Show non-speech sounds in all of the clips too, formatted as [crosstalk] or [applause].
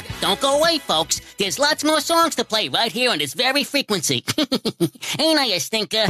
Doc? Don't go away, folks. There's lots more songs to play right here on this very frequency. [laughs] Ain't I a stinker?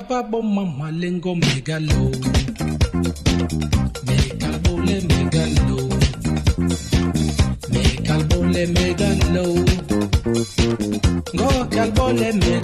bababoma malengo megalo. Megalbole megalo. Megalbole megalo. Go ngokalbole megalo.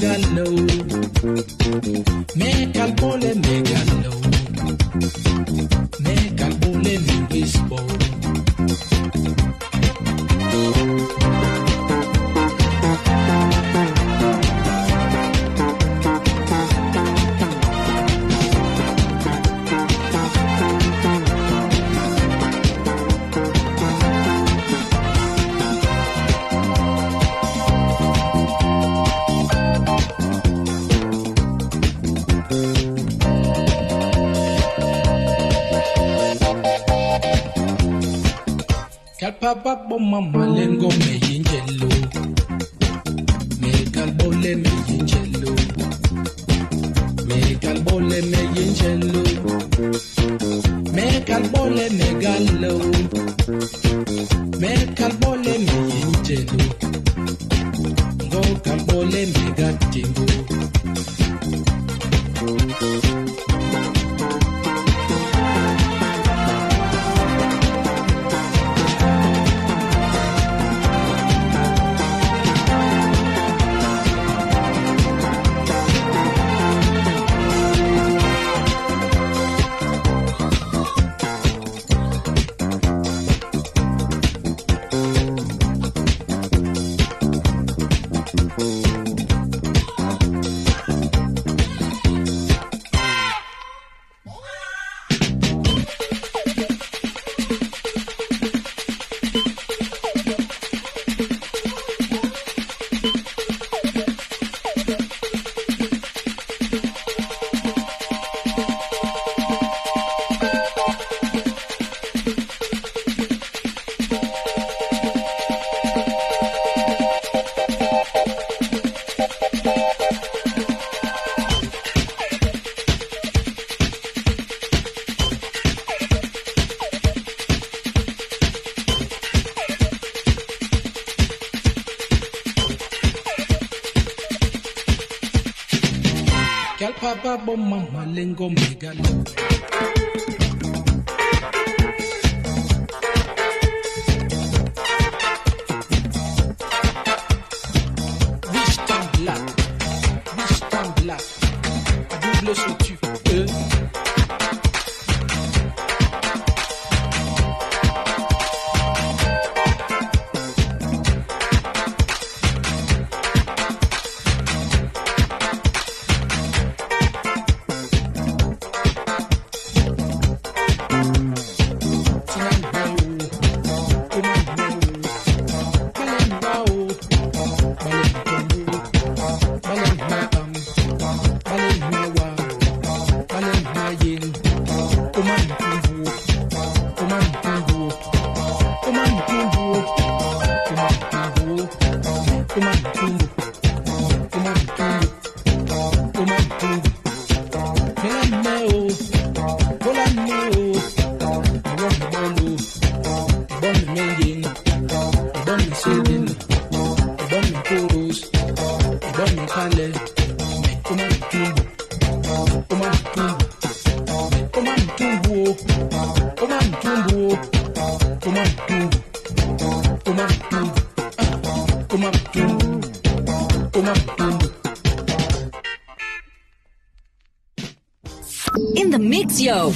in the mix, yo.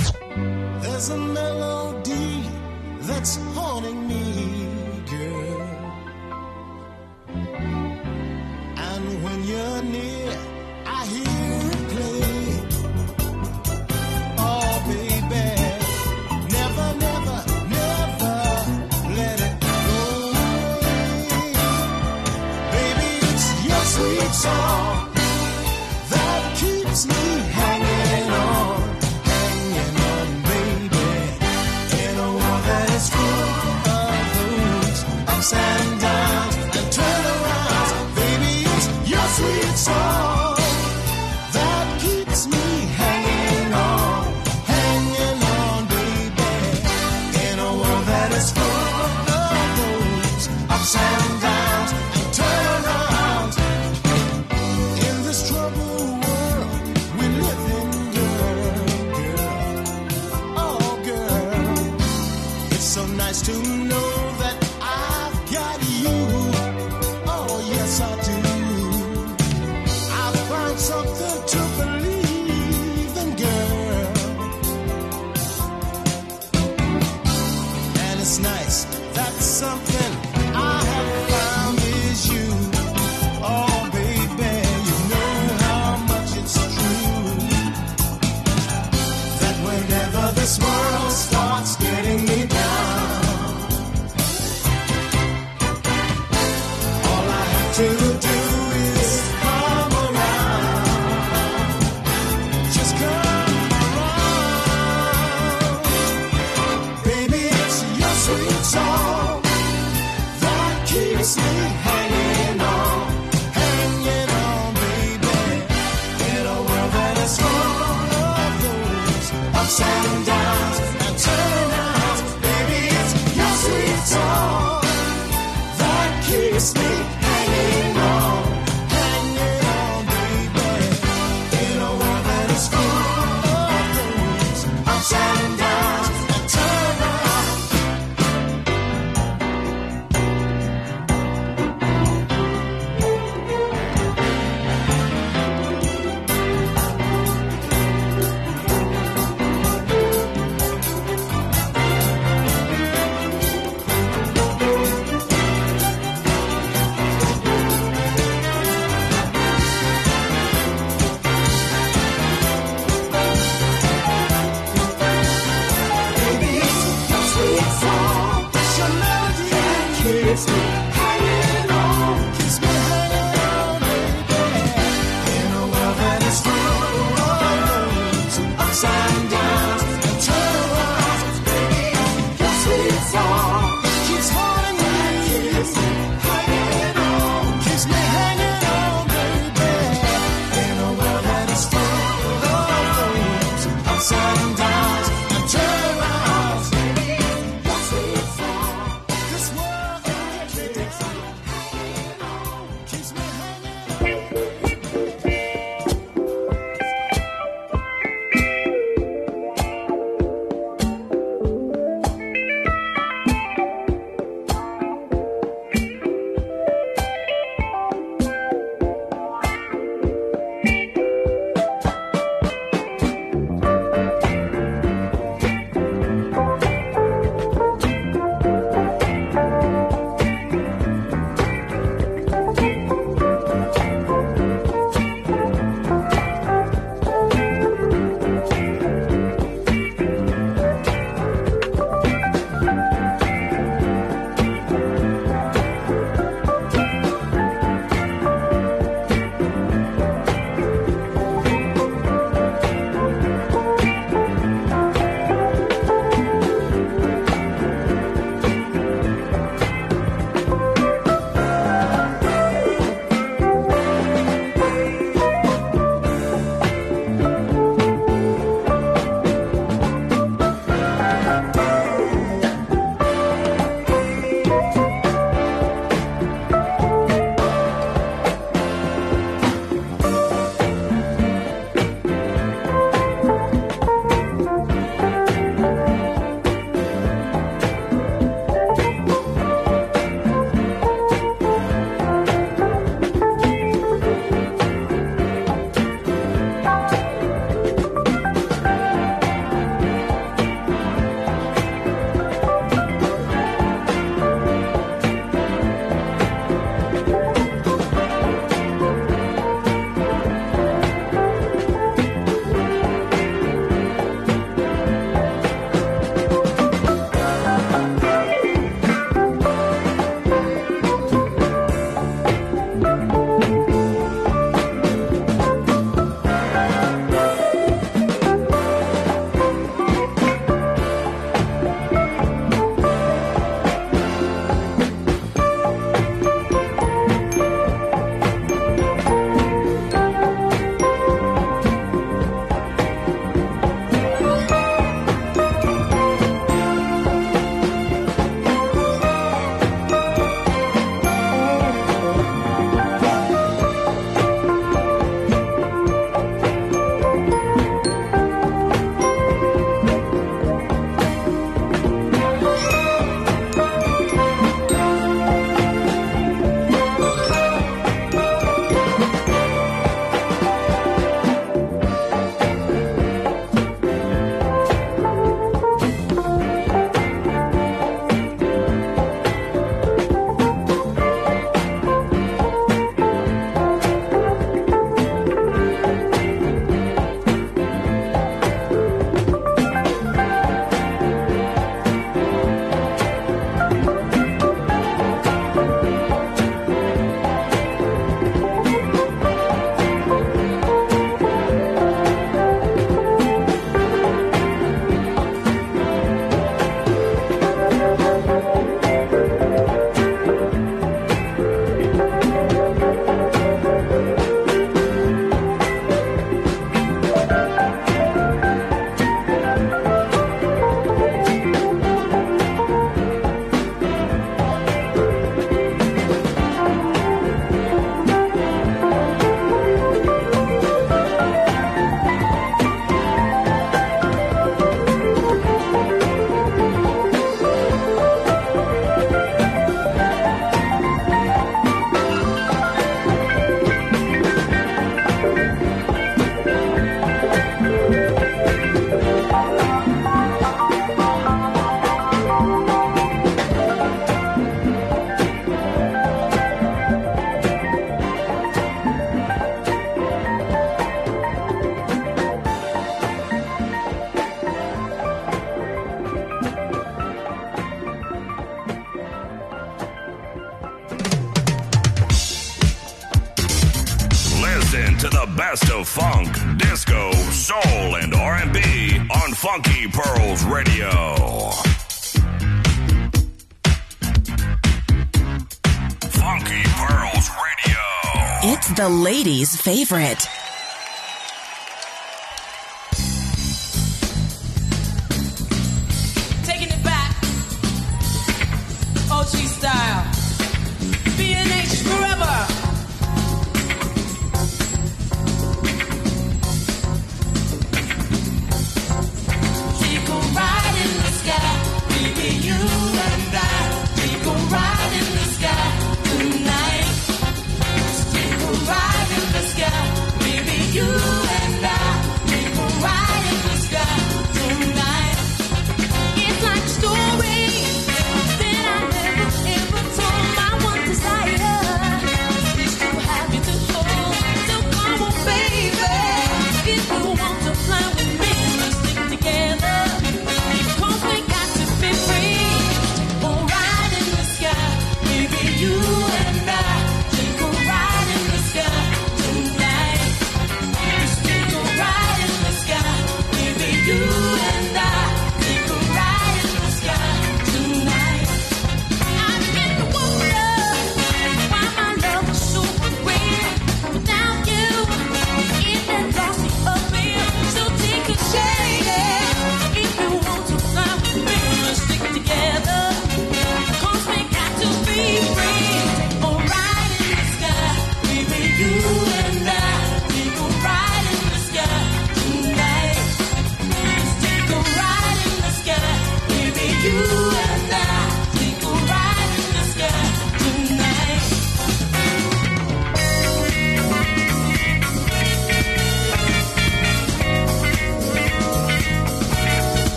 There's a melody that's.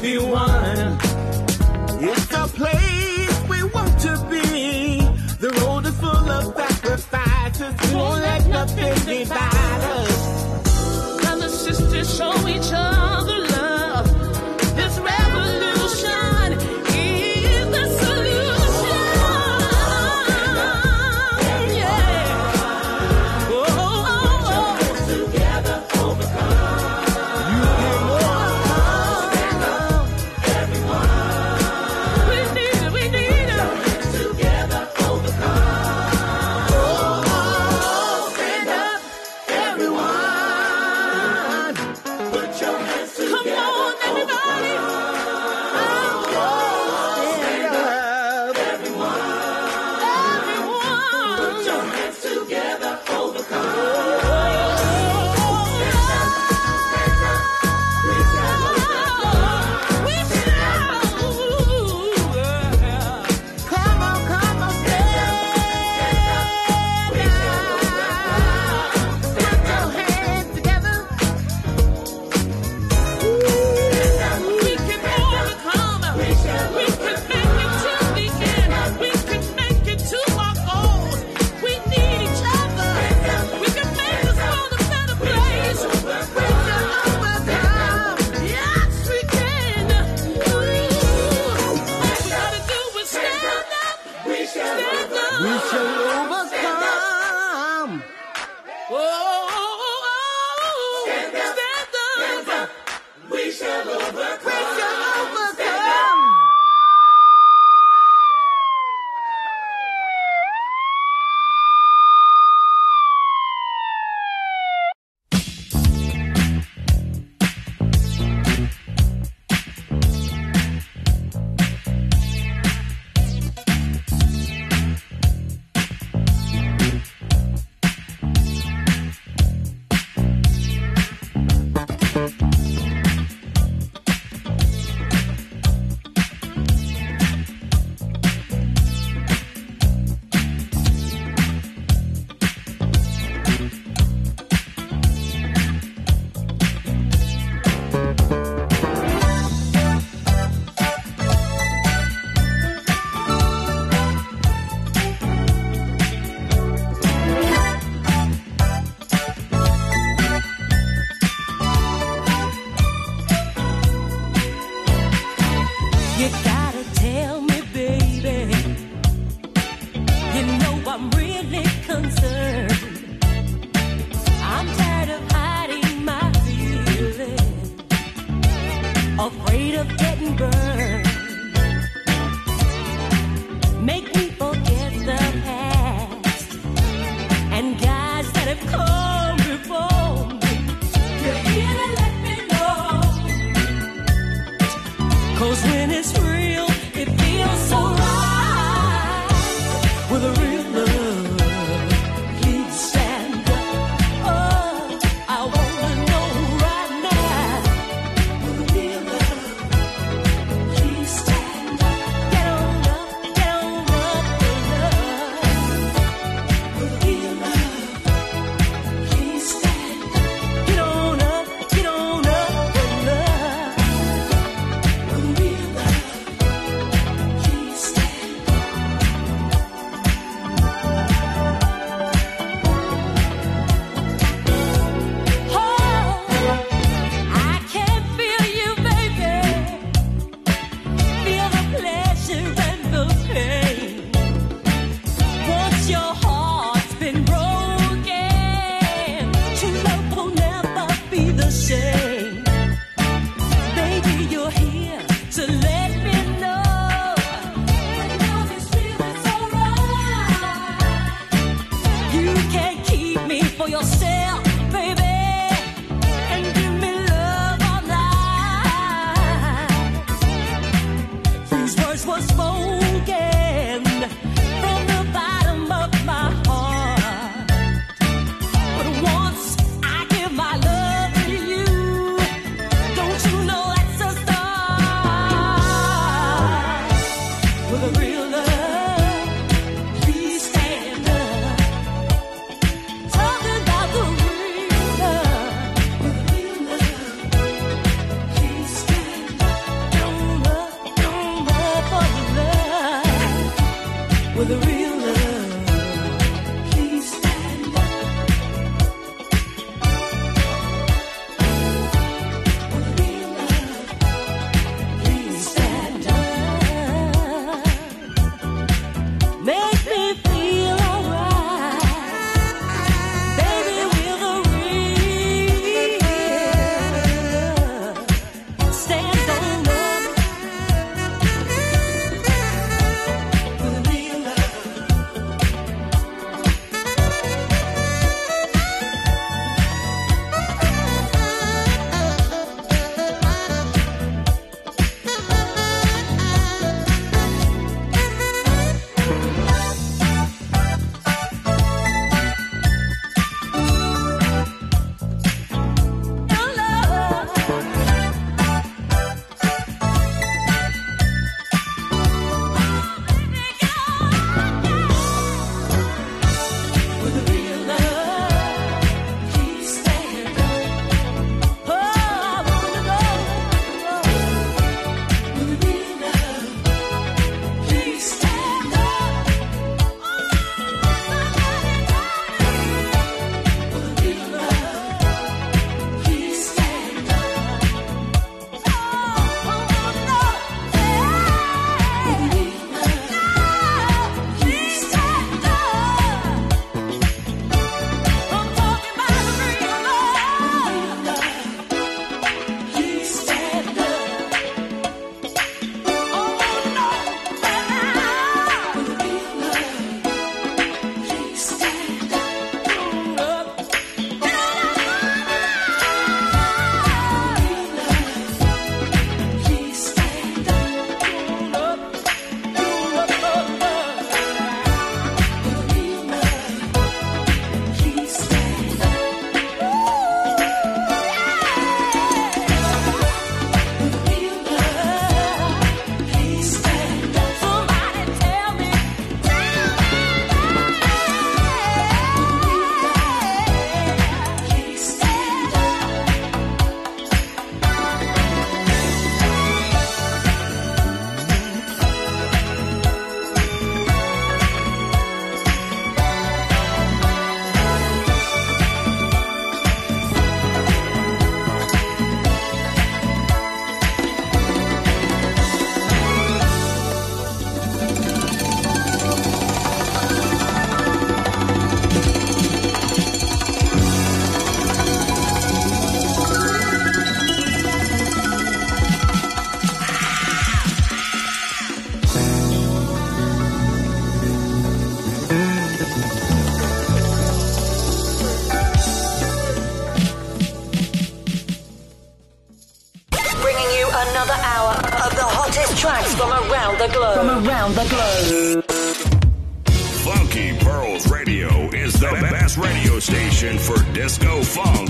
be one. It's a place we want to be. The road is full of sacrifices. Won't let nothing divide. These hottest tracks from around the globe. From around the globe. Funky Pearls Radio is the best radio station for disco funk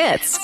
hits.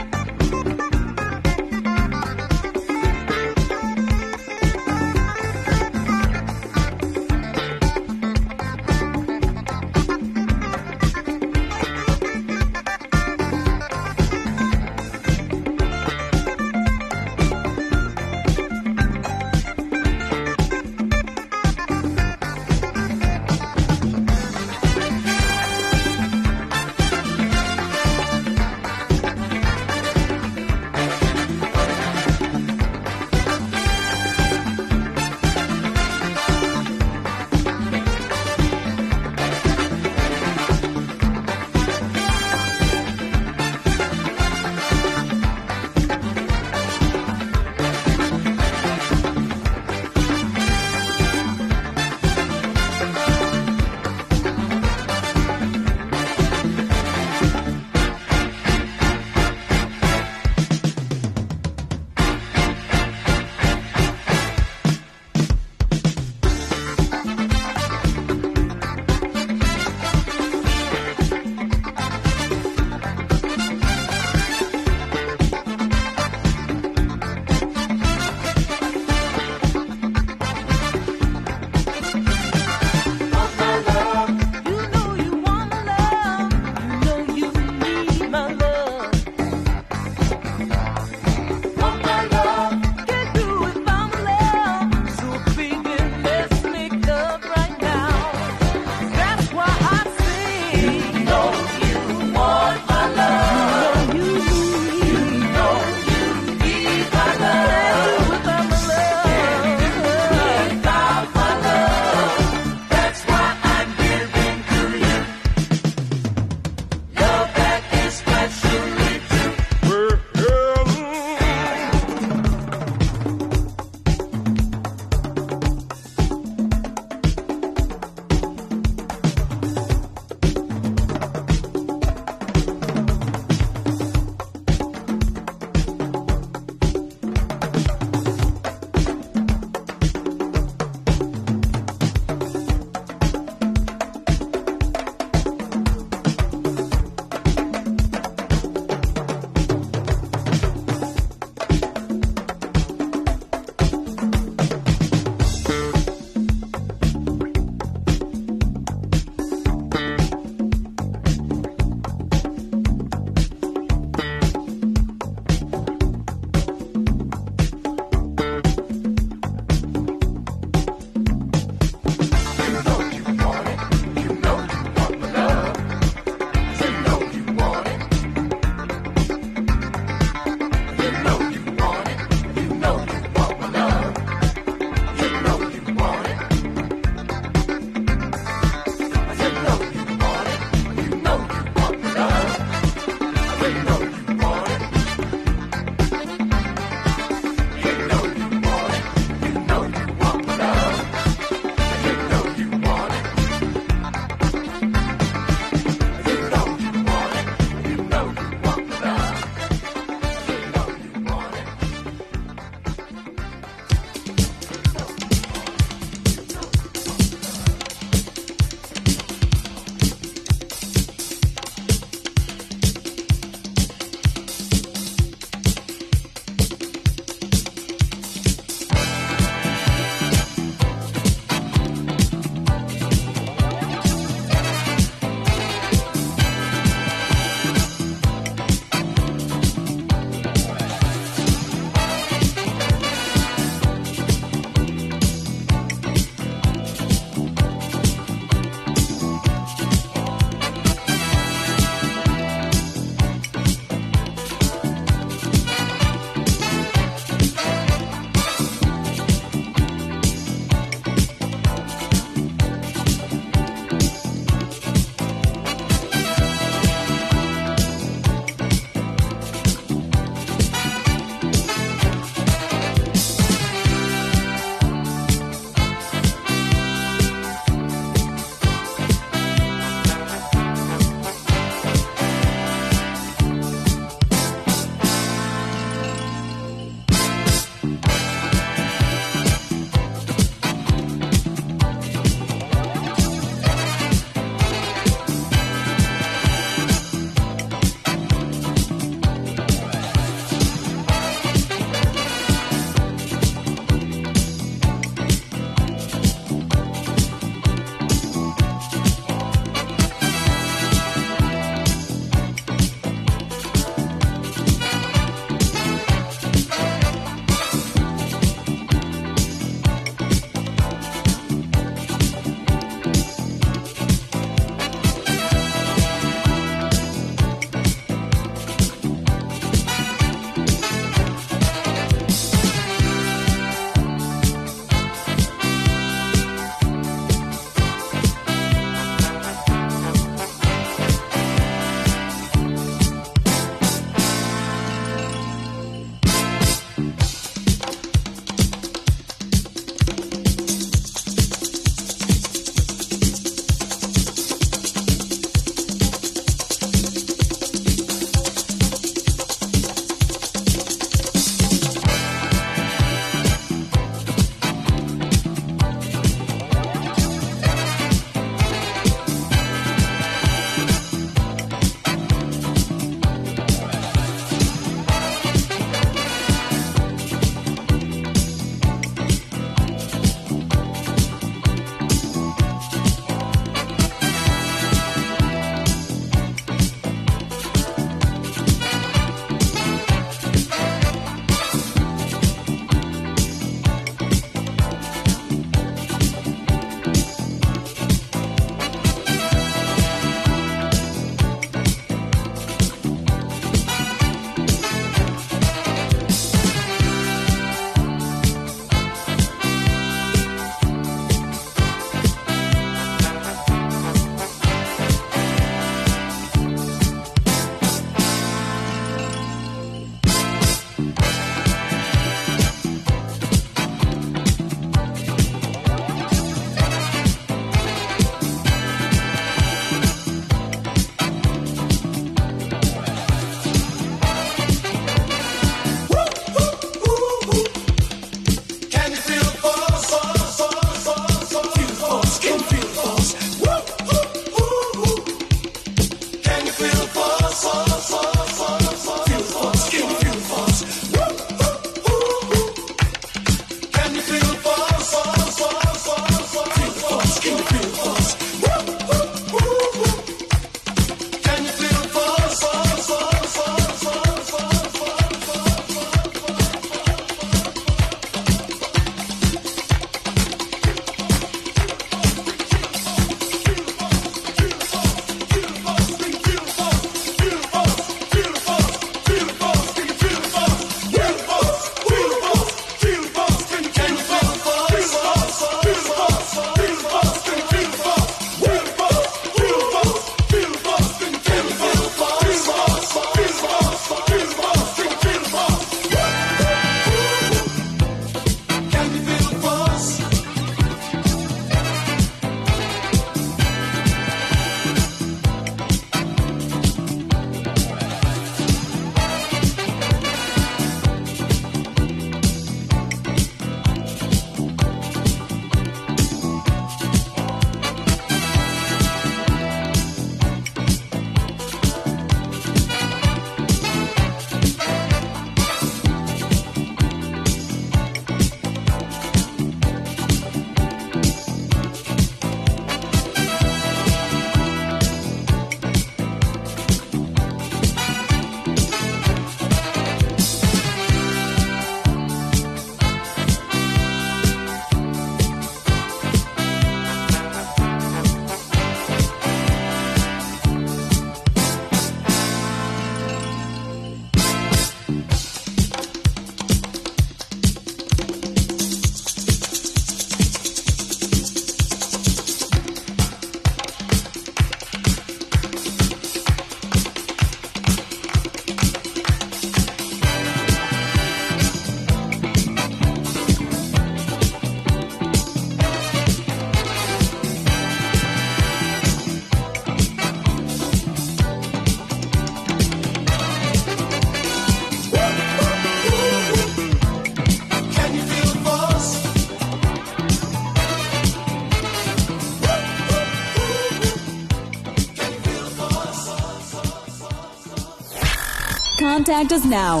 Contact us now.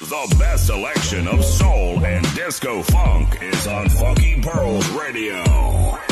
The best selection of soul and disco funk is on Funky Pearls Radio.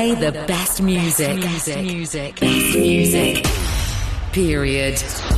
play the best music. Best music. Best music. Best music. Period.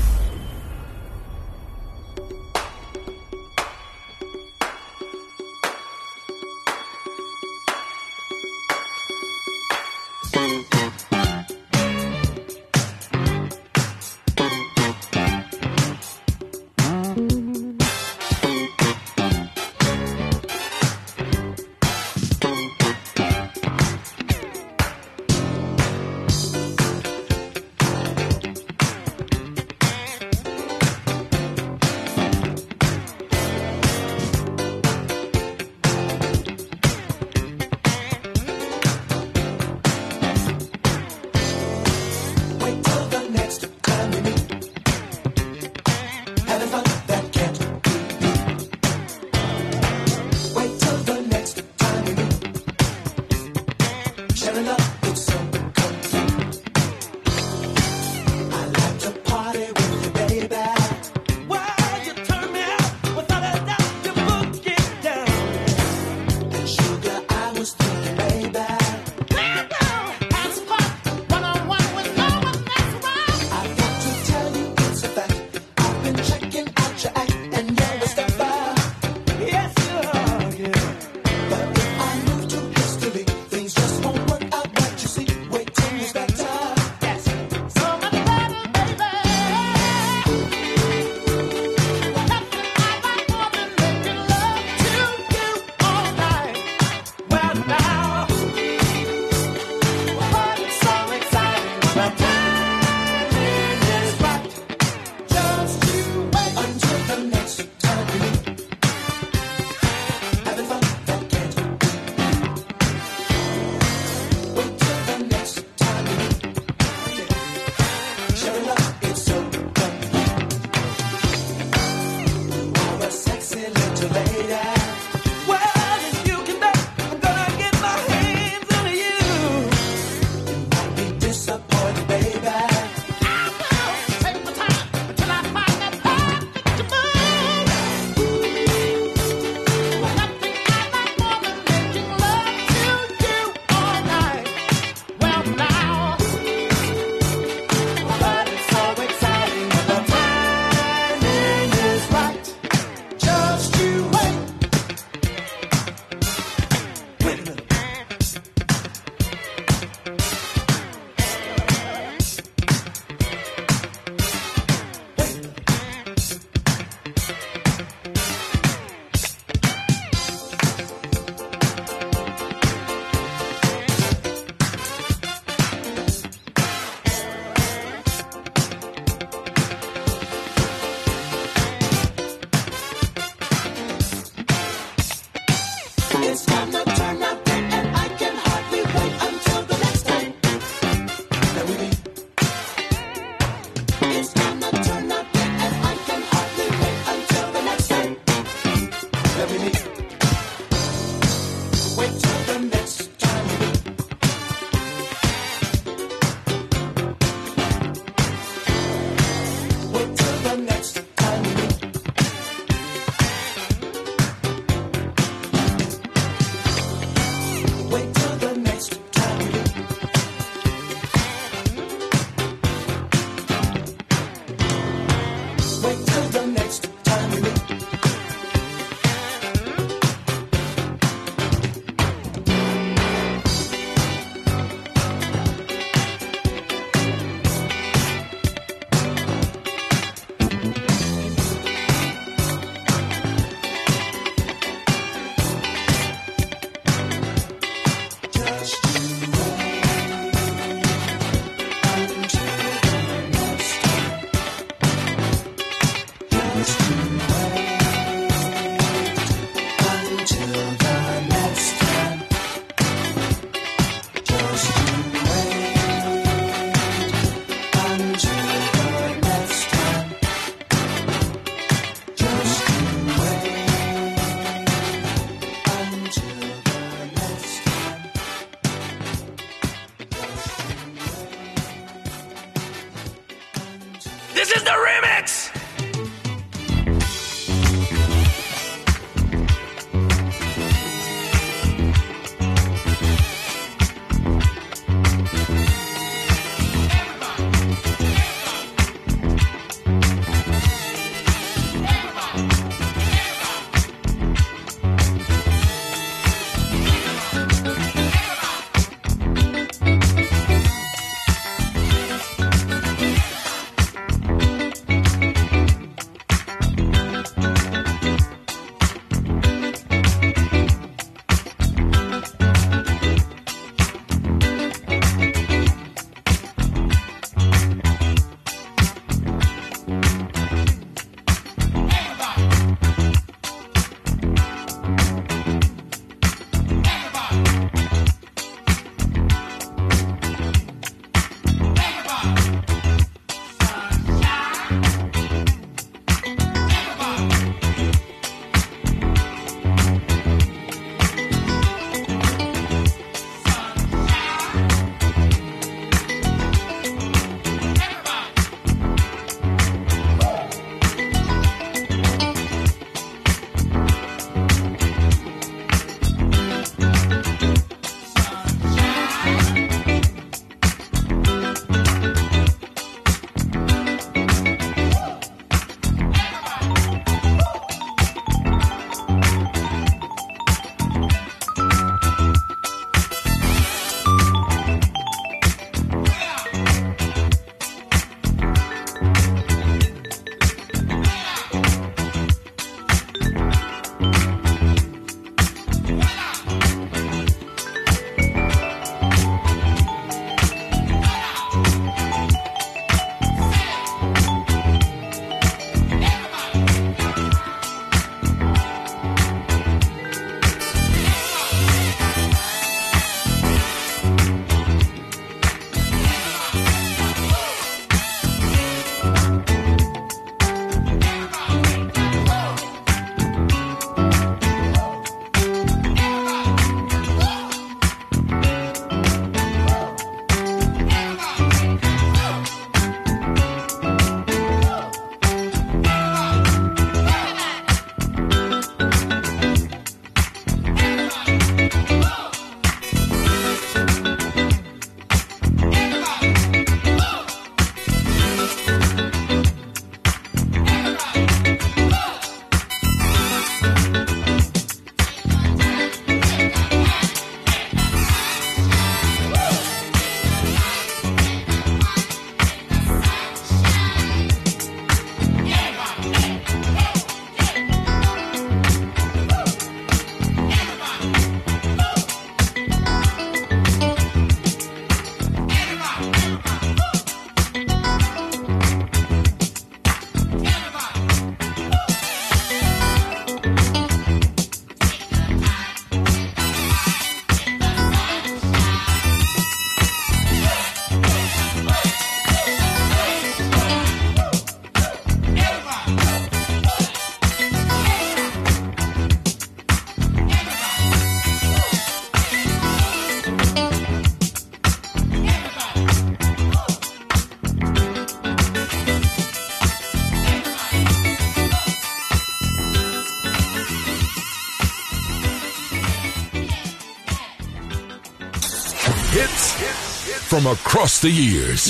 Across the years.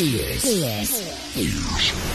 Hey,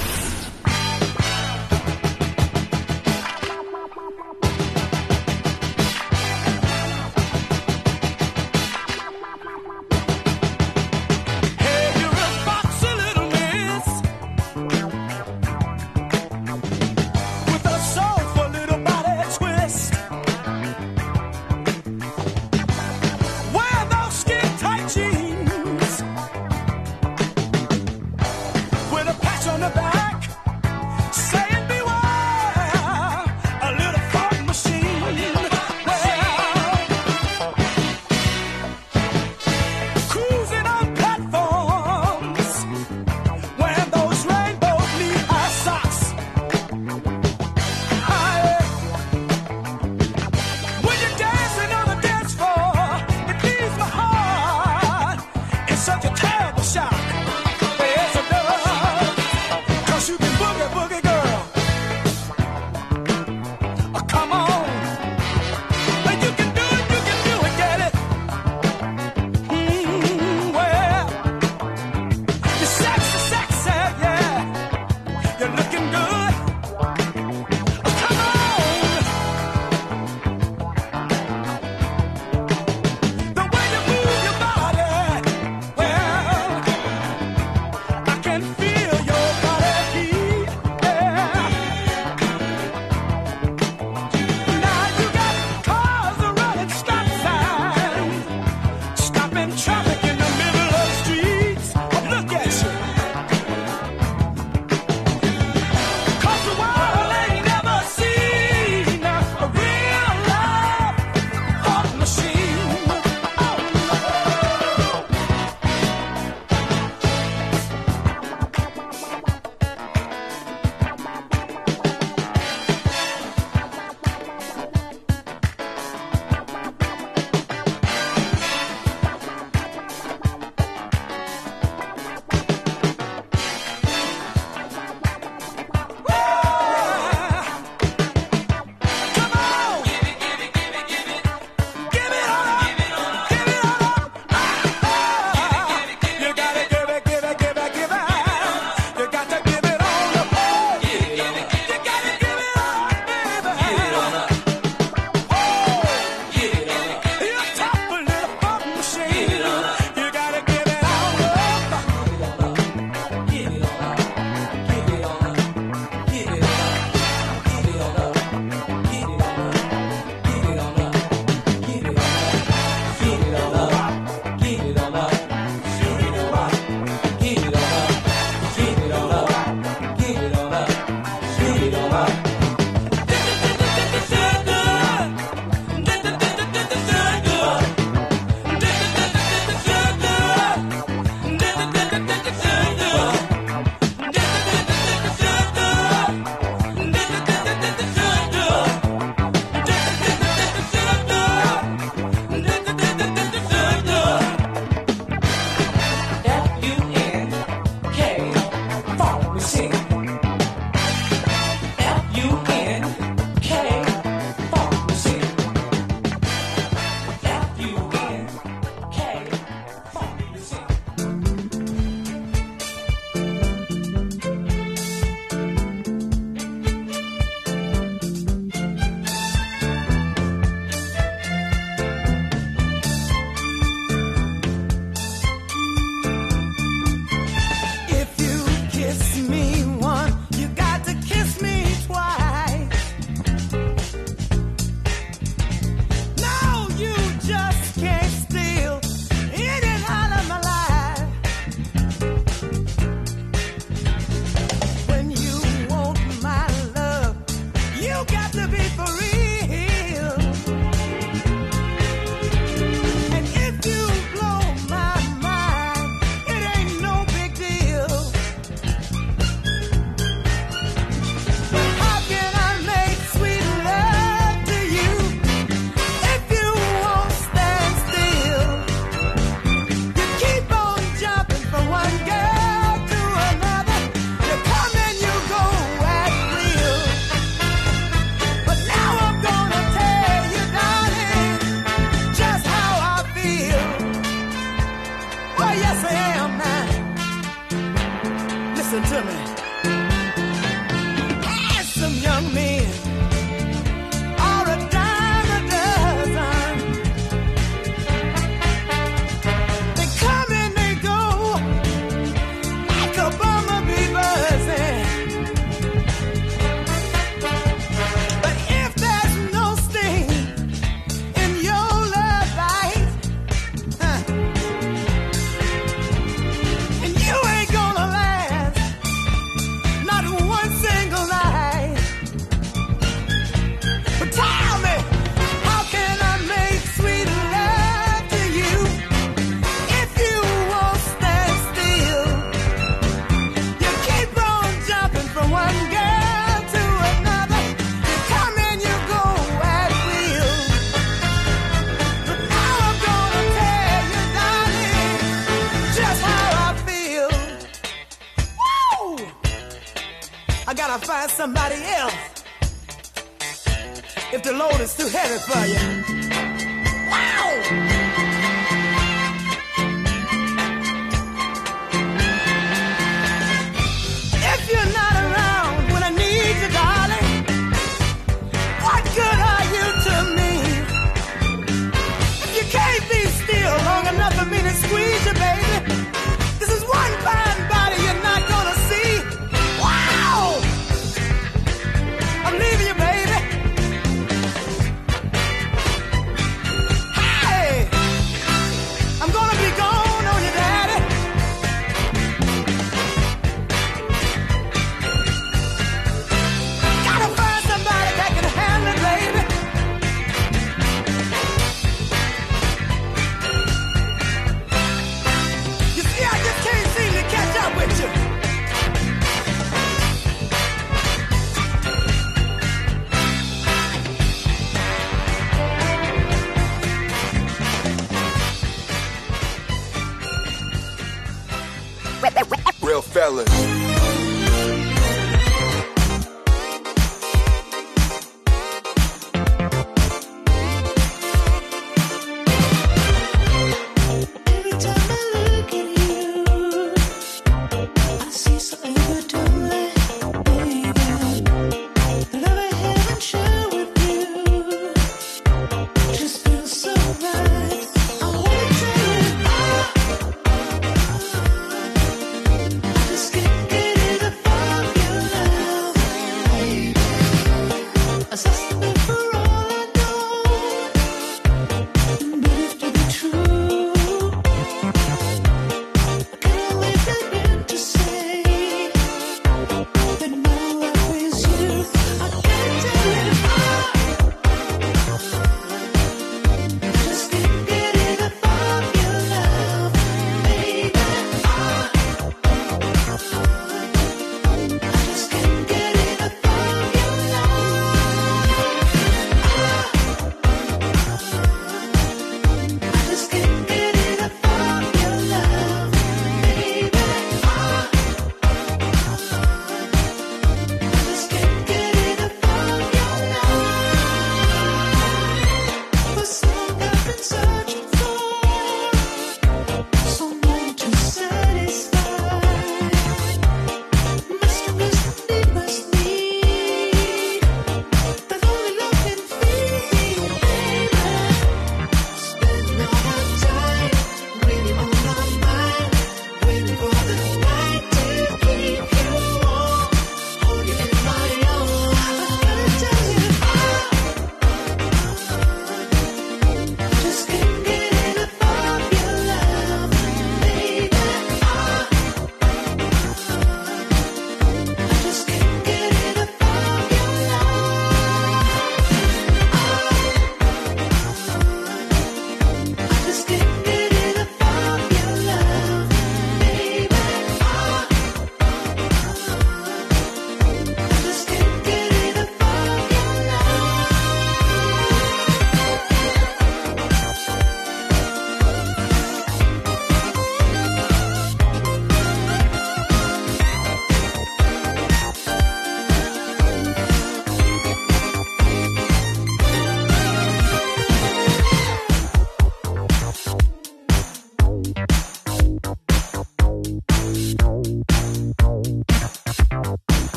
somebody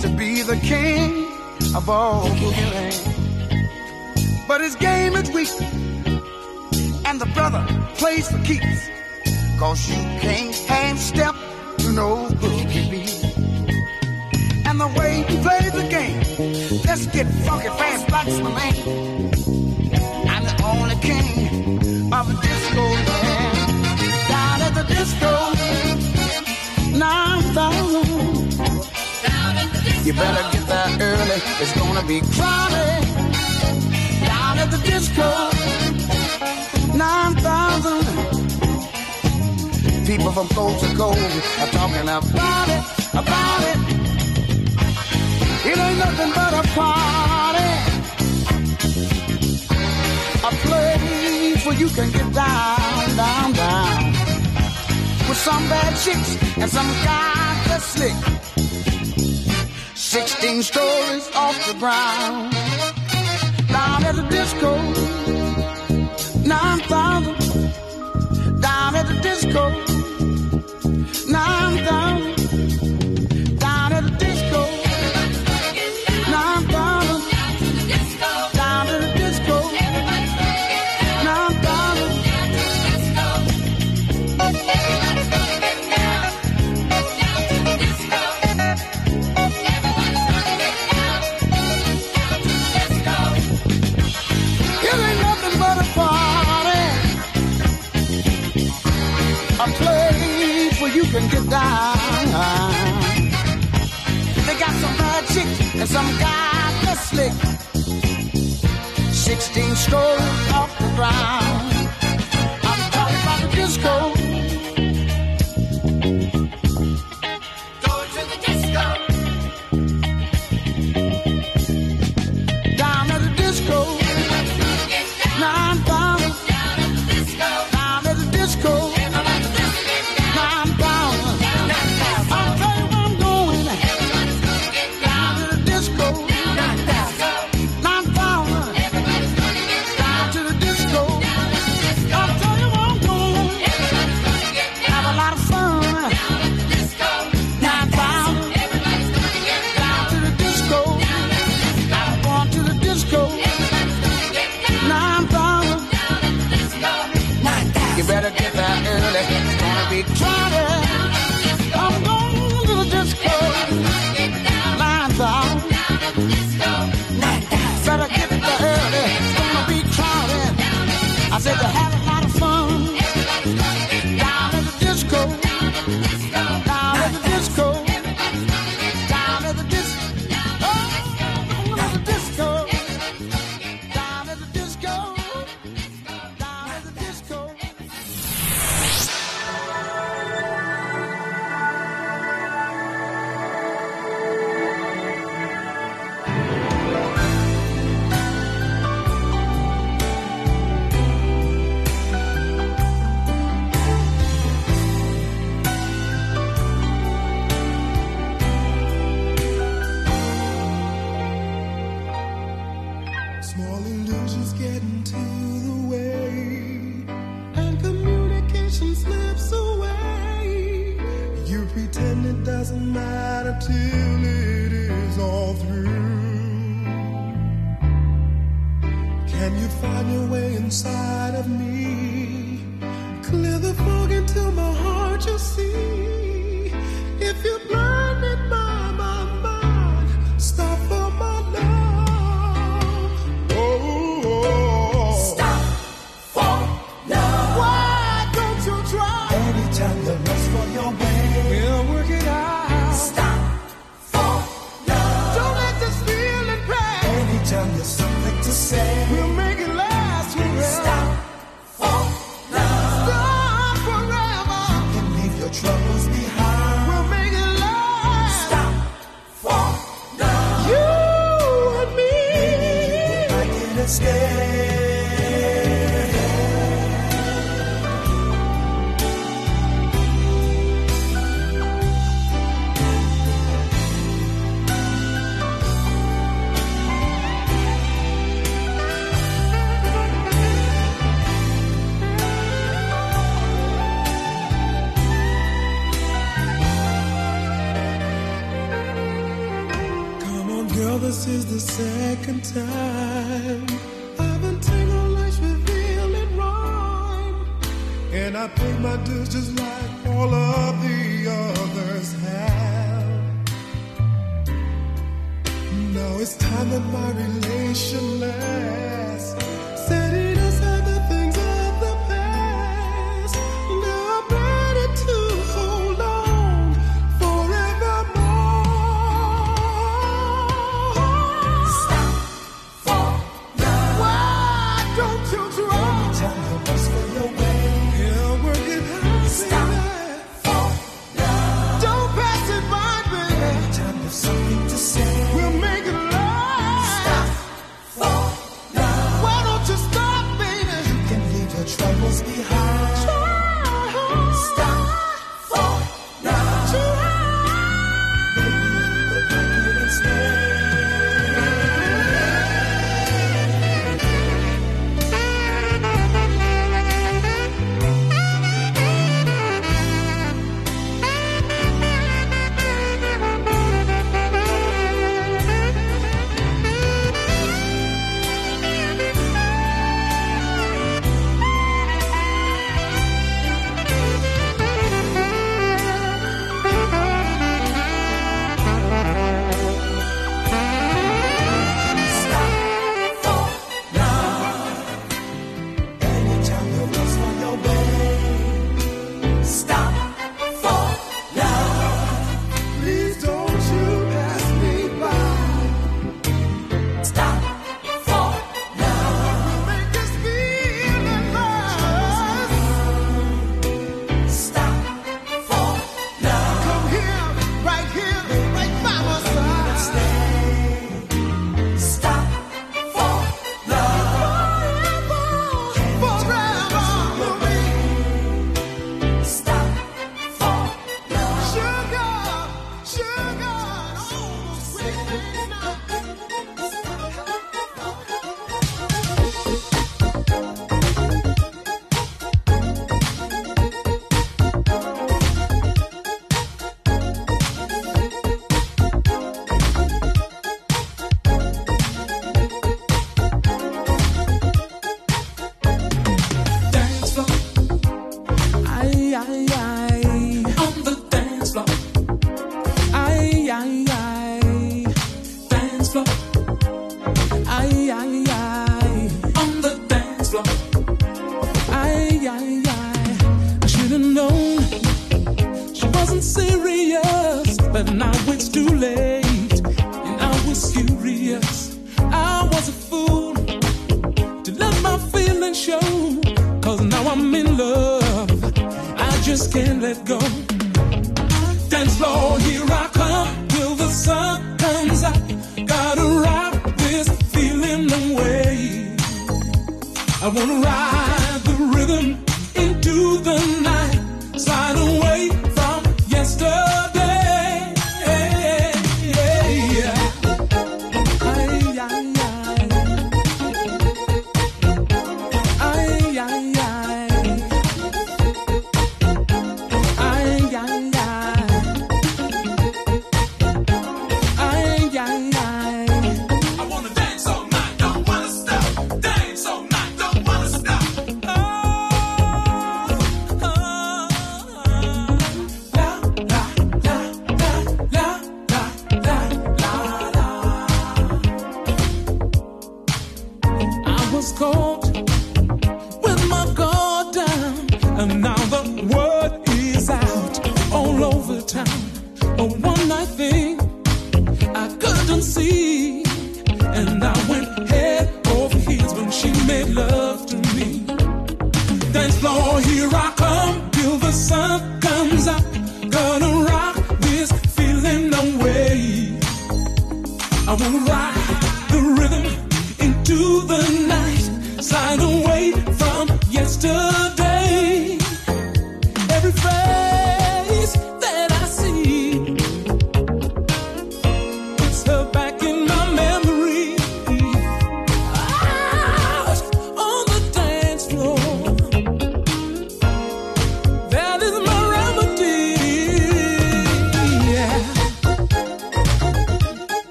to be the king of all boogieland. But his game is weak, and the brother plays for keeps. Cause you can't hand step to no boogie beat. And the way he plays the game, let's get funky fast like my man. I'm the only king of disco land. Down at the disco You better get there early. It's gonna be crowded down at the disco. Nine thousand people from coast to coast are talking about it, about it. It ain't nothing but a party, a place where you can get down, down, down with some bad chicks and some guys just slick lifting stories off the ground. Down at the disco, 9,000. Down at the disco. and get down. They got some magic and some godless slick. 16 stroke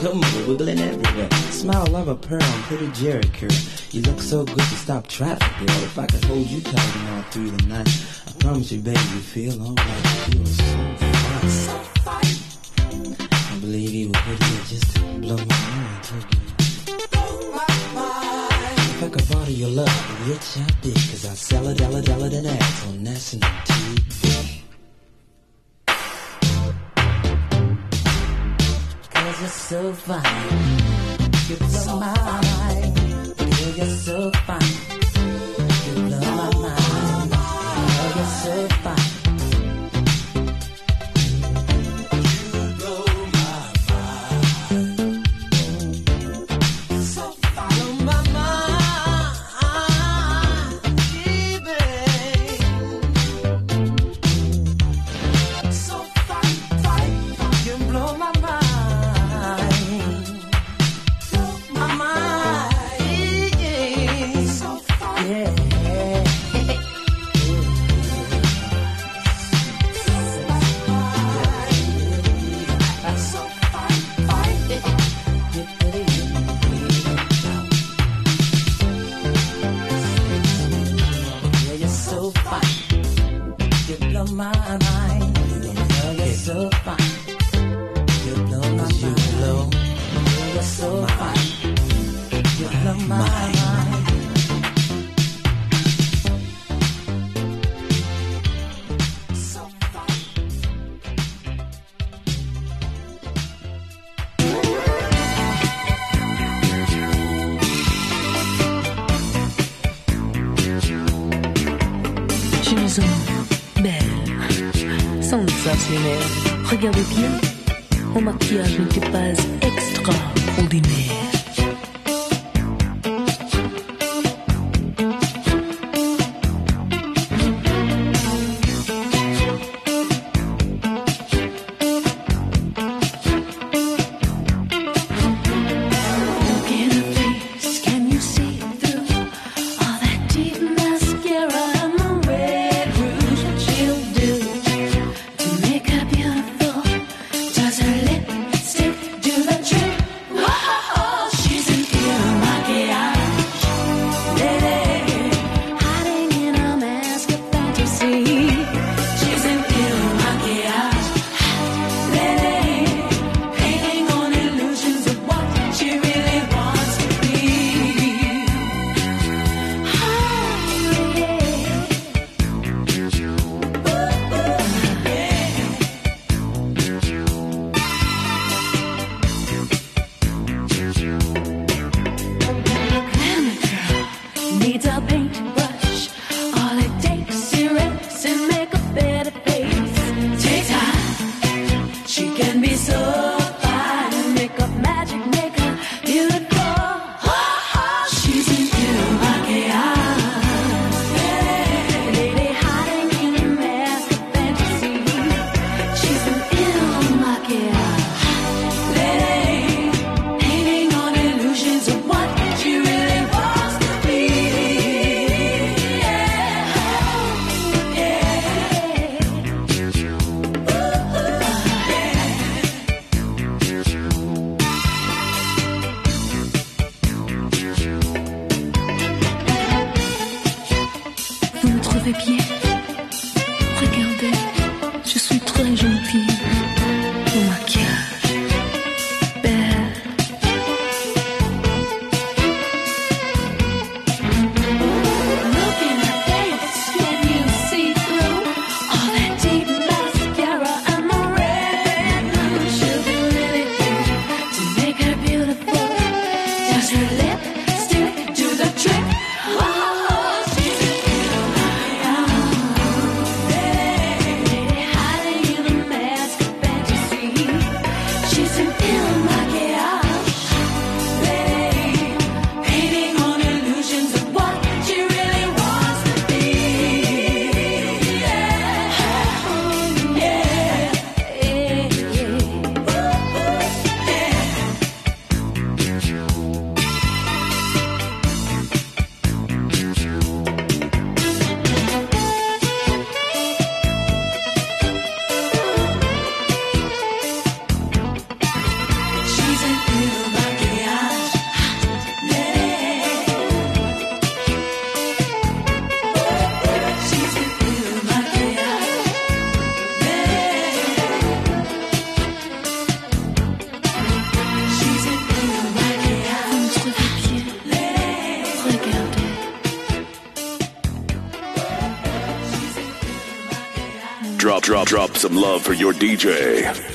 Come on, wiggling everywhere. Smile, like a pearl, I'm pretty Jericho. You look so good to stop traffic, girl. If I could hold you tight all through the night, I promise you, baby, you feel alright. You are so fine. Regarde bien, mon maquillage n'était pas some love for your DJ.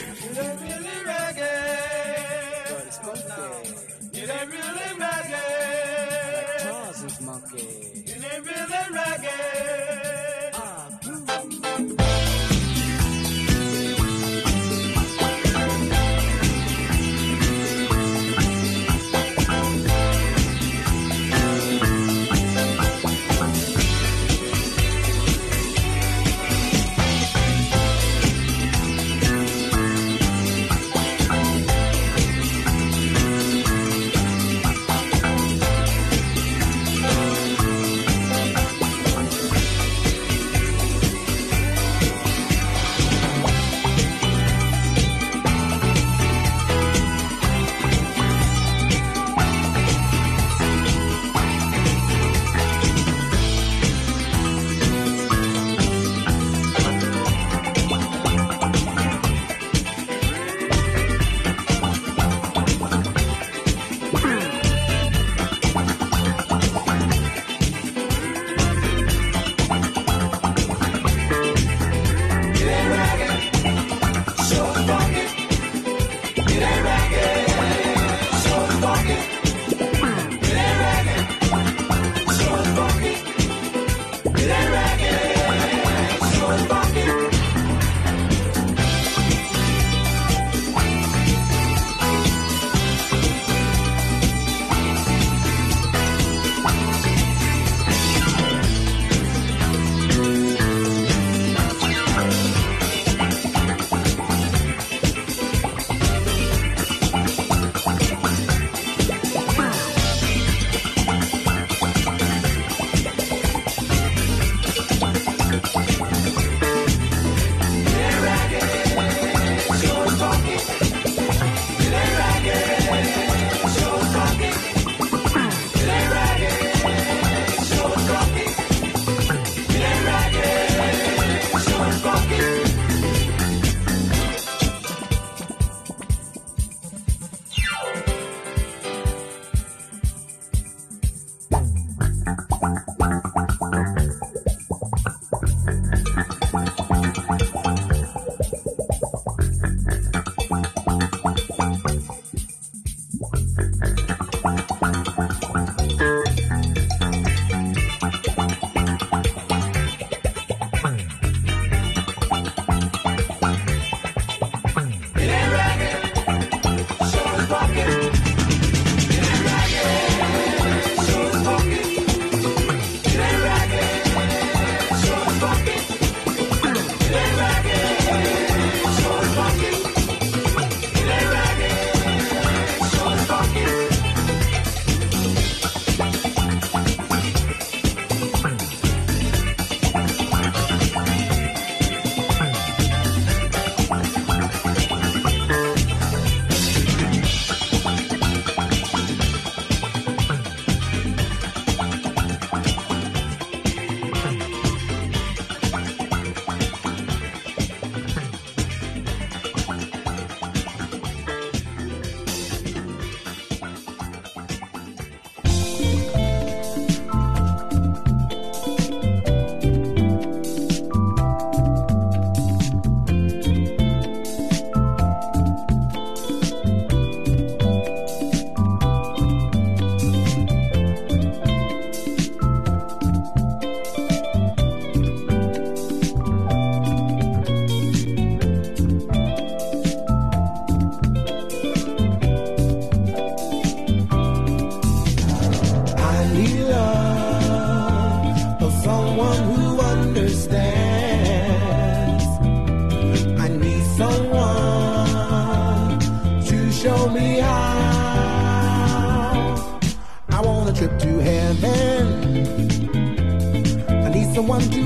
One. to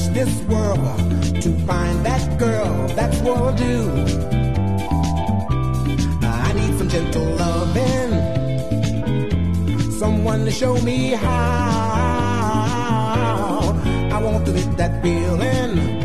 search this world to find that girl. That's what I'll do. I need some gentle loving, someone to show me how. I want to live that feeling.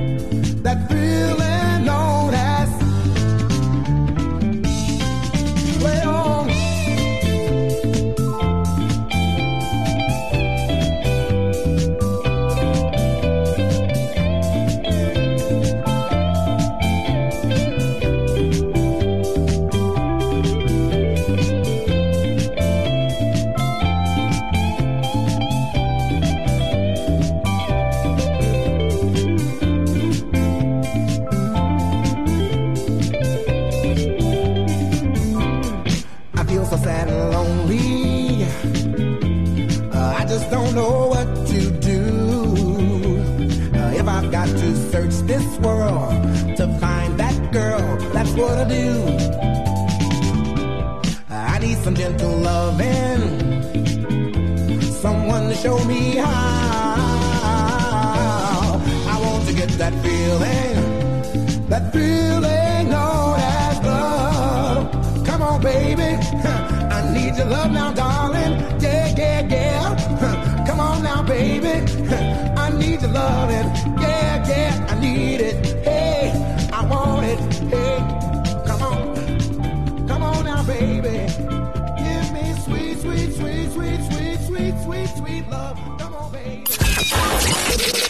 show me how. I want to get that feeling, that feeling known as love. Come on, baby, [laughs] I need your love now, darling.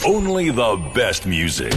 Only the best music.